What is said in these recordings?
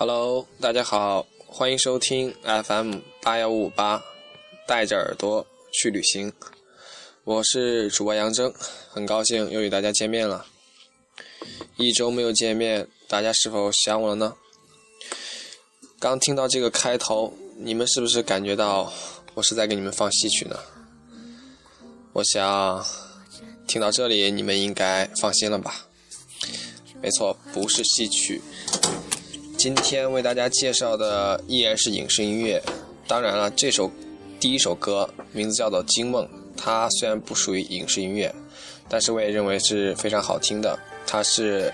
Hello，大家好，欢迎收听 FM 八幺五五八，带着耳朵去旅行。我是主播杨征，很高兴又与大家见面了。一周没有见面，大家是否想我了呢？刚听到这个开头，你们是不是感觉到我是在给你们放戏曲呢？我想，听到这里，你们应该放心了吧？没错，不是戏曲。今天为大家介绍的依然是影视音乐。当然了，这首第一首歌名字叫做《惊梦》，它虽然不属于影视音乐，但是我也认为是非常好听的。它是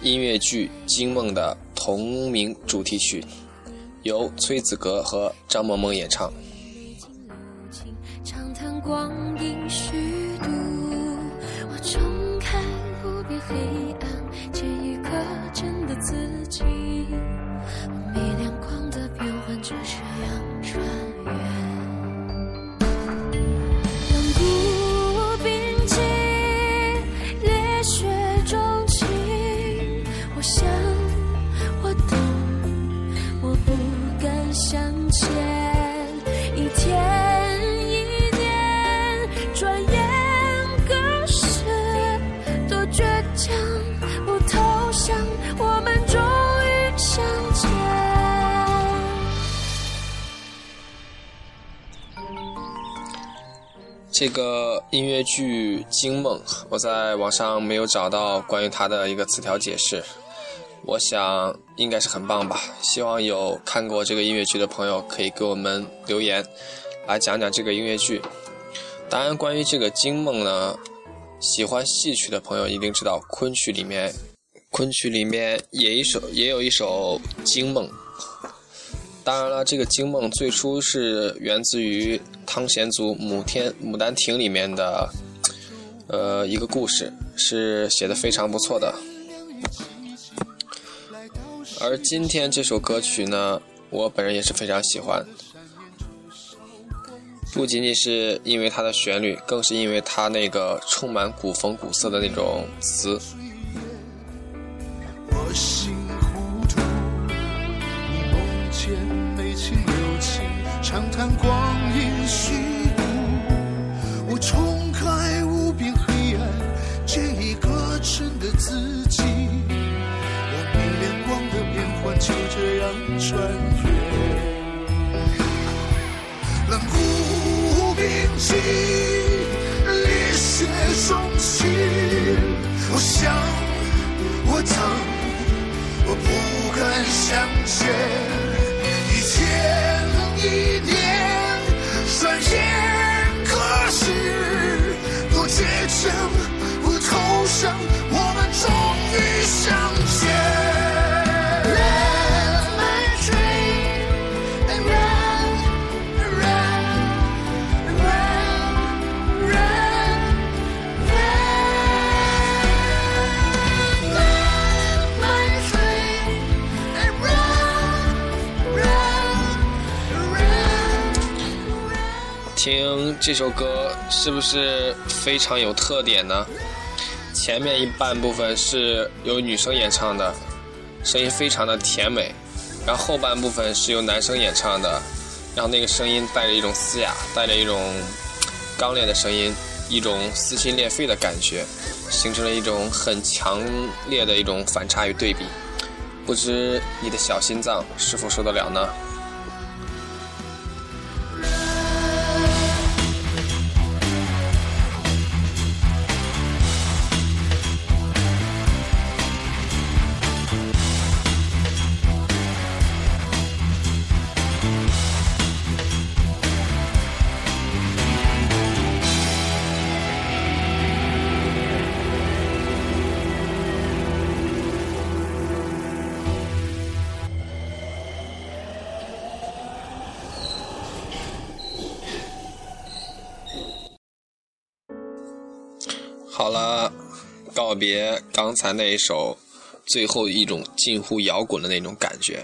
音乐剧《惊梦》的同名主题曲。由崔子格和张萌萌演唱。长就这样。这个音乐剧《惊梦》，我在网上没有找到关于它的一个词条解释。我想应该是很棒吧，希望有看过这个音乐剧的朋友可以给我们留言，来讲讲这个音乐剧。当然，关于这个《惊梦》呢，喜欢戏曲的朋友一定知道，昆曲里面，昆曲里面也一首也有一首《惊梦》。当然了，这个《惊梦》最初是源自于汤显祖《牡天牡丹亭》里面的，呃，一个故事，是写的非常不错的。而今天这首歌曲呢，我本人也是非常喜欢，不仅仅是因为它的旋律，更是因为它那个充满古风古色的那种词。想，我等。我不敢向前，一天一年，转眼可是，不倔强，不投降，我们终于相听这首歌是不是非常有特点呢？前面一半部分是由女生演唱的，声音非常的甜美，然后后半部分是由男生演唱的，然后那个声音带着一种嘶哑，带着一种刚烈的声音，一种撕心裂肺的感觉，形成了一种很强烈的一种反差与对比。不知你的小心脏是否受得了呢？好了，告别刚才那一首最后一种近乎摇滚的那种感觉，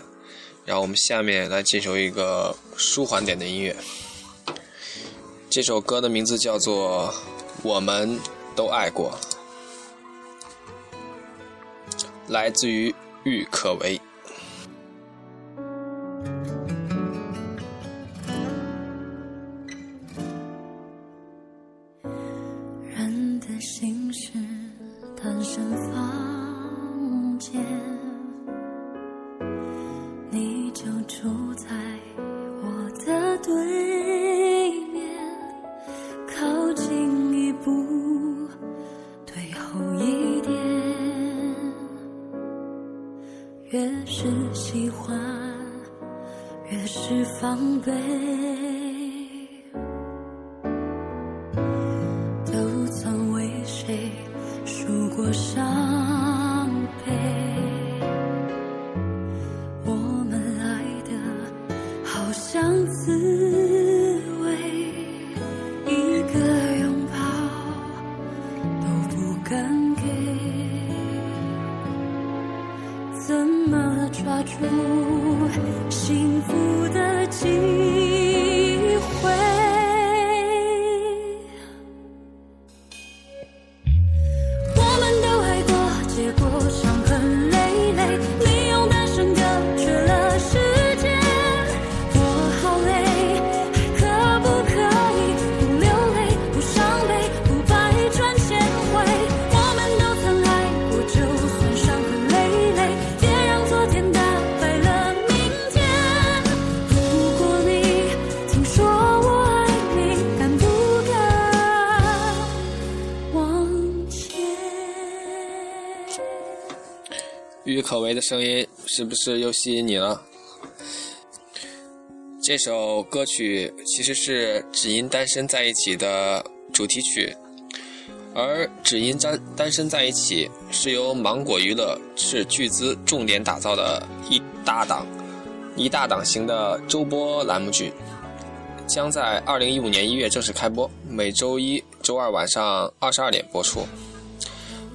然后我们下面来进行一个舒缓点的音乐。这首歌的名字叫做《我们都爱过》，来自于郁可唯。是防备。都曾为谁数过伤悲？我们爱的好像滋味，一个拥抱都不敢给，怎么抓住可唯的声音是不是又吸引你了？这首歌曲其实是《只因单身在一起》的主题曲，而《只因单单身在一起》是由芒果娱乐斥巨资重点打造的一大档一大档型的周播栏目剧，将在二零一五年一月正式开播，每周一、周二晚上二十二点播出。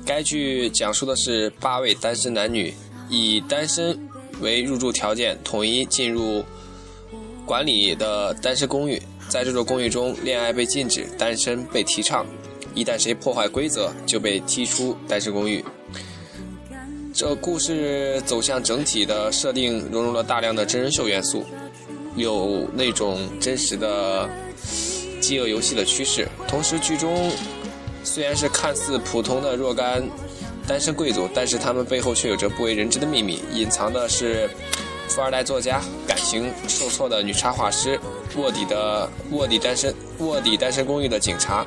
该剧讲述的是八位单身男女以单身为入住条件，统一进入管理的单身公寓。在这座公寓中，恋爱被禁止，单身被提倡。一旦谁破坏规则，就被踢出单身公寓。这故事走向整体的设定融入了大量的真人秀元素，有那种真实的饥饿游戏的趋势。同时，剧中虽然是看似普通的若干单身贵族，但是他们背后却有着不为人知的秘密，隐藏的是富二代作家、感情受挫的女插画师、卧底的卧底单身卧底单身公寓的警察，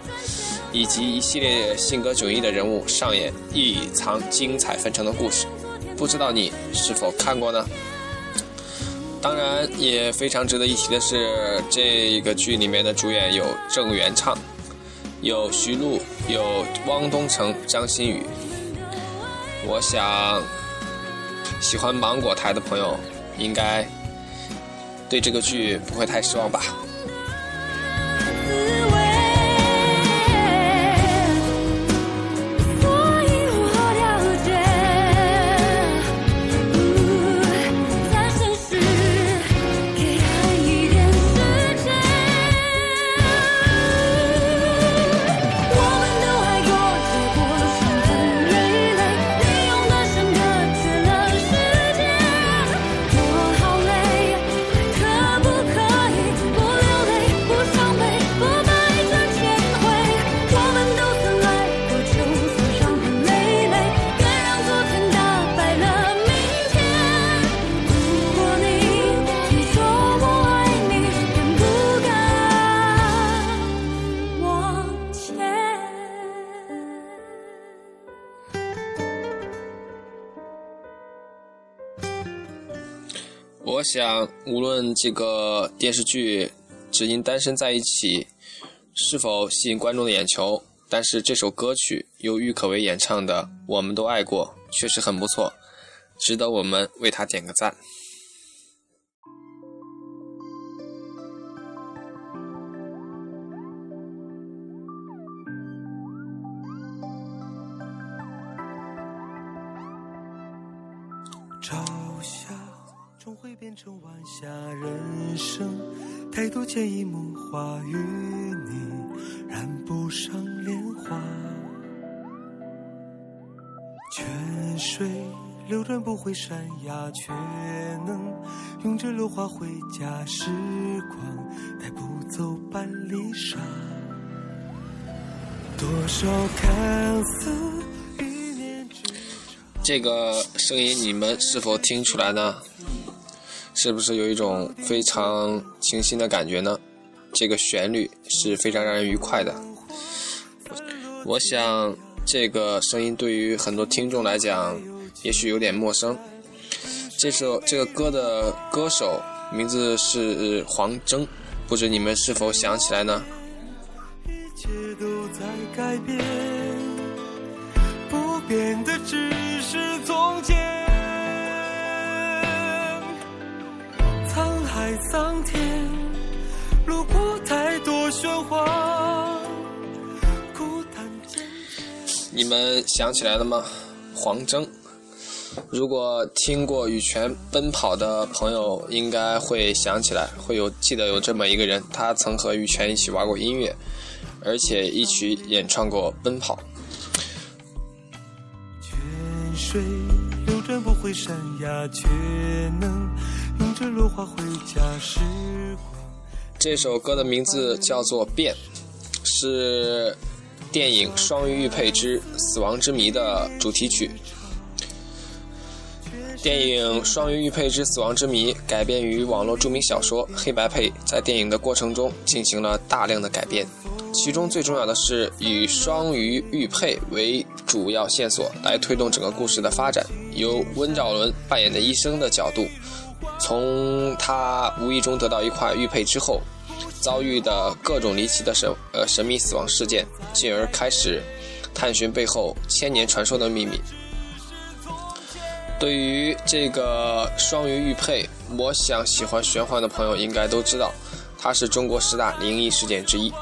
以及一系列性格迥异的人物，上演一场精彩纷呈的故事。不知道你是否看过呢？当然，也非常值得一提的是，这个剧里面的主演有郑元畅。有徐璐，有汪东城、张馨予。我想，喜欢芒果台的朋友应该对这个剧不会太失望吧。我想，无论这个电视剧《只因单身在一起》是否吸引观众的眼球，但是这首歌曲由郁可唯演唱的《我们都爱过》确实很不错，值得我们为他点个赞。朝霞终会变成晚霞，人生太多潜移默化，与你染不上莲花。泉水流转不回山崖，却能拥着落花回家。时光带不走半粒沙，多少看似一念之这个声音你们是否听出来呢？是不是有一种非常清新的感觉呢？这个旋律是非常让人愉快的。我想这个声音对于很多听众来讲，也许有点陌生。这首这个歌的歌手名字是黄征，不知你们是否想起来呢？一切都在改变，不变的只是从前。海桑田，路过太多喧哗，孤单你们想起来了吗？黄征。如果听过羽泉奔跑的朋友，应该会想起来，会有记得有这么一个人，他曾和羽泉一起玩过音乐，而且一起演唱过《奔跑》。泉水流转不会山崖，却能拥着落花回家时。这首歌的名字叫做《变》，是电影《双鱼玉佩之死亡之谜》的主题曲。电影《双鱼玉佩之死亡之谜》改编于网络著名小说《黑白配》，在电影的过程中进行了大量的改编，其中最重要的是以双鱼玉佩为主要线索来推动整个故事的发展，由温兆伦扮演的医生的角度，从他无意中得到一块玉佩之后，遭遇的各种离奇的神呃神秘死亡事件，进而开始探寻背后千年传说的秘密。对于这个双鱼玉佩，我想喜欢玄幻的朋友应该都知道，它是中国十大灵异事件之一。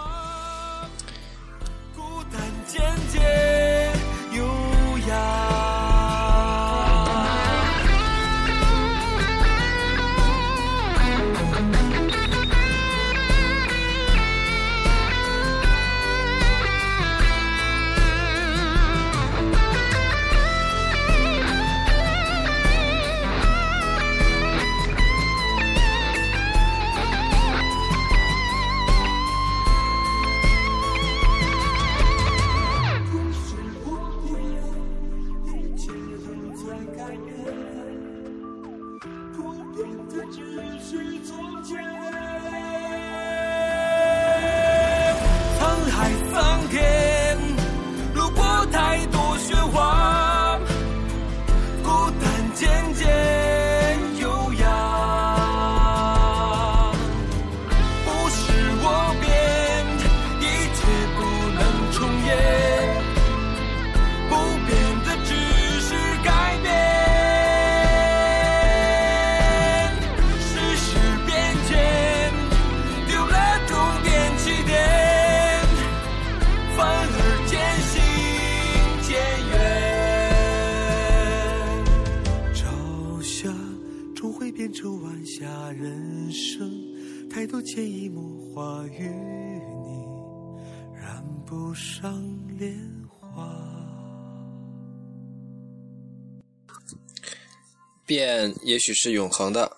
变也许是永恒的，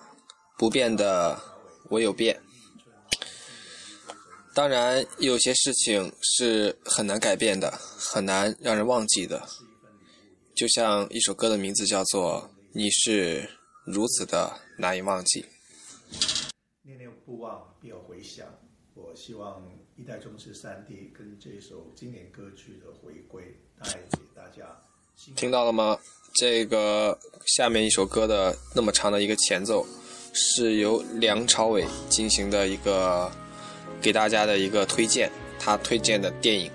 不变的唯有变。当然，有些事情是很难改变的，很难让人忘记的。就像一首歌的名字叫做《你是如此的难以忘记》。念念不忘，必有回响。我希望一代宗师三 D 跟这首经典歌曲的回归，带给大家听到了吗？这个下面一首歌的那么长的一个前奏，是由梁朝伟进行的一个给大家的一个推荐。他推荐的电影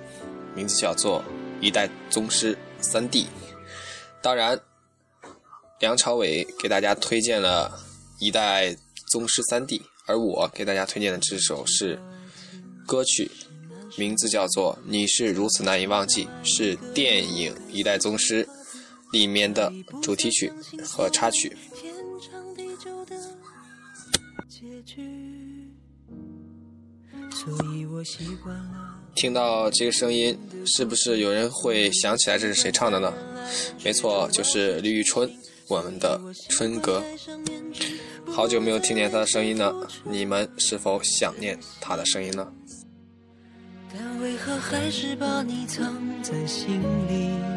名字叫做《一代宗师三 D》。当然，梁朝伟给大家推荐了《一代宗师三 D》，而我给大家推荐的这首是歌曲，名字叫做《你是如此难以忘记》，是电影《一代宗师》。里面的主题曲和插曲。天长地久的结局，所以我习惯了。听到这个声音，是不是有人会想起来这是谁唱的呢？没错，就是李宇春，我们的春哥。好久没有听见他的声音了，你们是否想念他的声音呢？但为何还是把你藏在心里？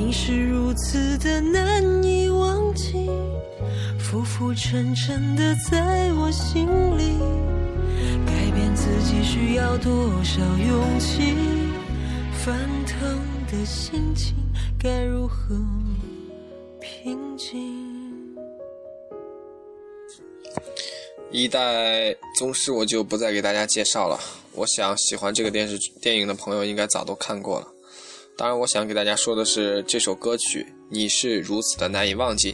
你是如此的难以忘记，浮浮沉沉的在我心里。改变自己需要多少勇气？翻腾的心情该如何平静？一代宗师我就不再给大家介绍了，我想喜欢这个电视电影的朋友应该早都看过了。当然，我想给大家说的是，这首歌曲《你是如此的难以忘记》，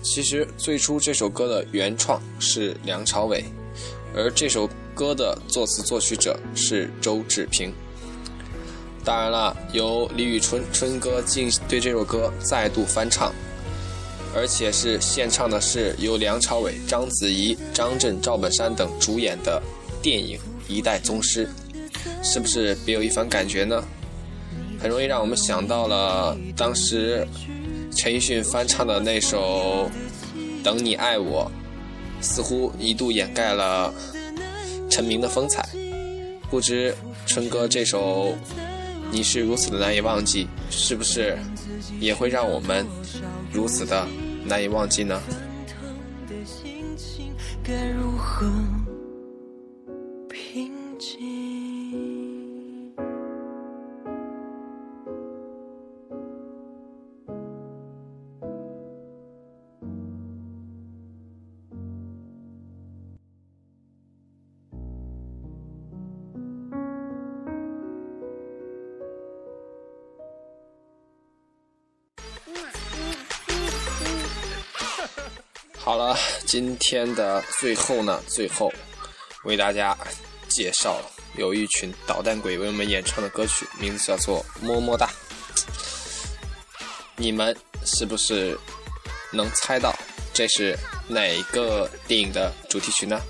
其实最初这首歌的原创是梁朝伟，而这首歌的作词作曲者是周志平。当然了，由李宇春春哥进对这首歌再度翻唱。而且是献唱的是由梁朝伟、章子怡、张震、赵本山等主演的电影《一代宗师》，是不是别有一番感觉呢？很容易让我们想到了当时陈奕迅翻唱的那首《等你爱我》，似乎一度掩盖了陈明的风采。不知春哥这首《你是如此的难以忘记》，是不是也会让我们如此的？难以忘记呢。该如何平静？今天的最后呢，最后为大家介绍有一群捣蛋鬼为我们演唱的歌曲，名字叫做《么么哒》。你们是不是能猜到这是哪个电影的主题曲呢？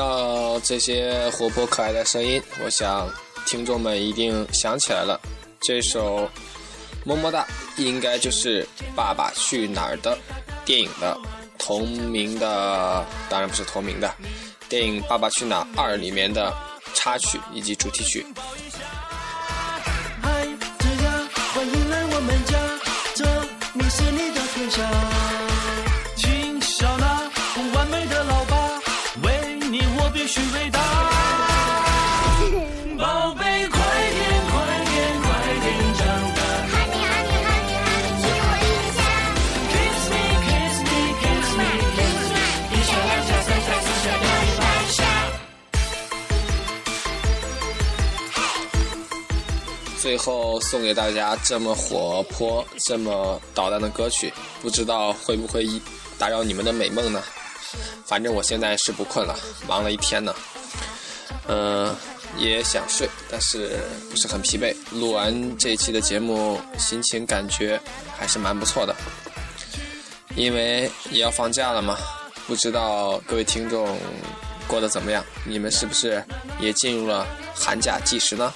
到这些活泼可爱的声音，我想听众们一定想起来了，这首《么么哒》应该就是《爸爸去哪儿》的电影的同名的，当然不是同名的，电影《爸爸去哪儿二》里面的插曲以及主题曲。欢迎来我们家，这里是你的天下。你我必须伟大。宝贝，快点，快点，快点长大。Honey honey honey honey，亲我一下。Kiss me, kiss me, kiss me, kiss me。一下两下三下四下六七八下。最后送给大家这么活泼、这么捣蛋的歌曲，不知道会不会打扰你们的美梦呢？反正我现在是不困了，忙了一天呢，嗯、也想睡，但是不是很疲惫。录完这一期的节目，心情感觉还是蛮不错的，因为也要放假了嘛。不知道各位听众过得怎么样？你们是不是也进入了寒假计时呢？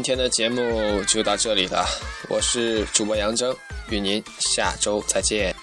今天的节目就到这里了，我是主播杨征，与您下周再见。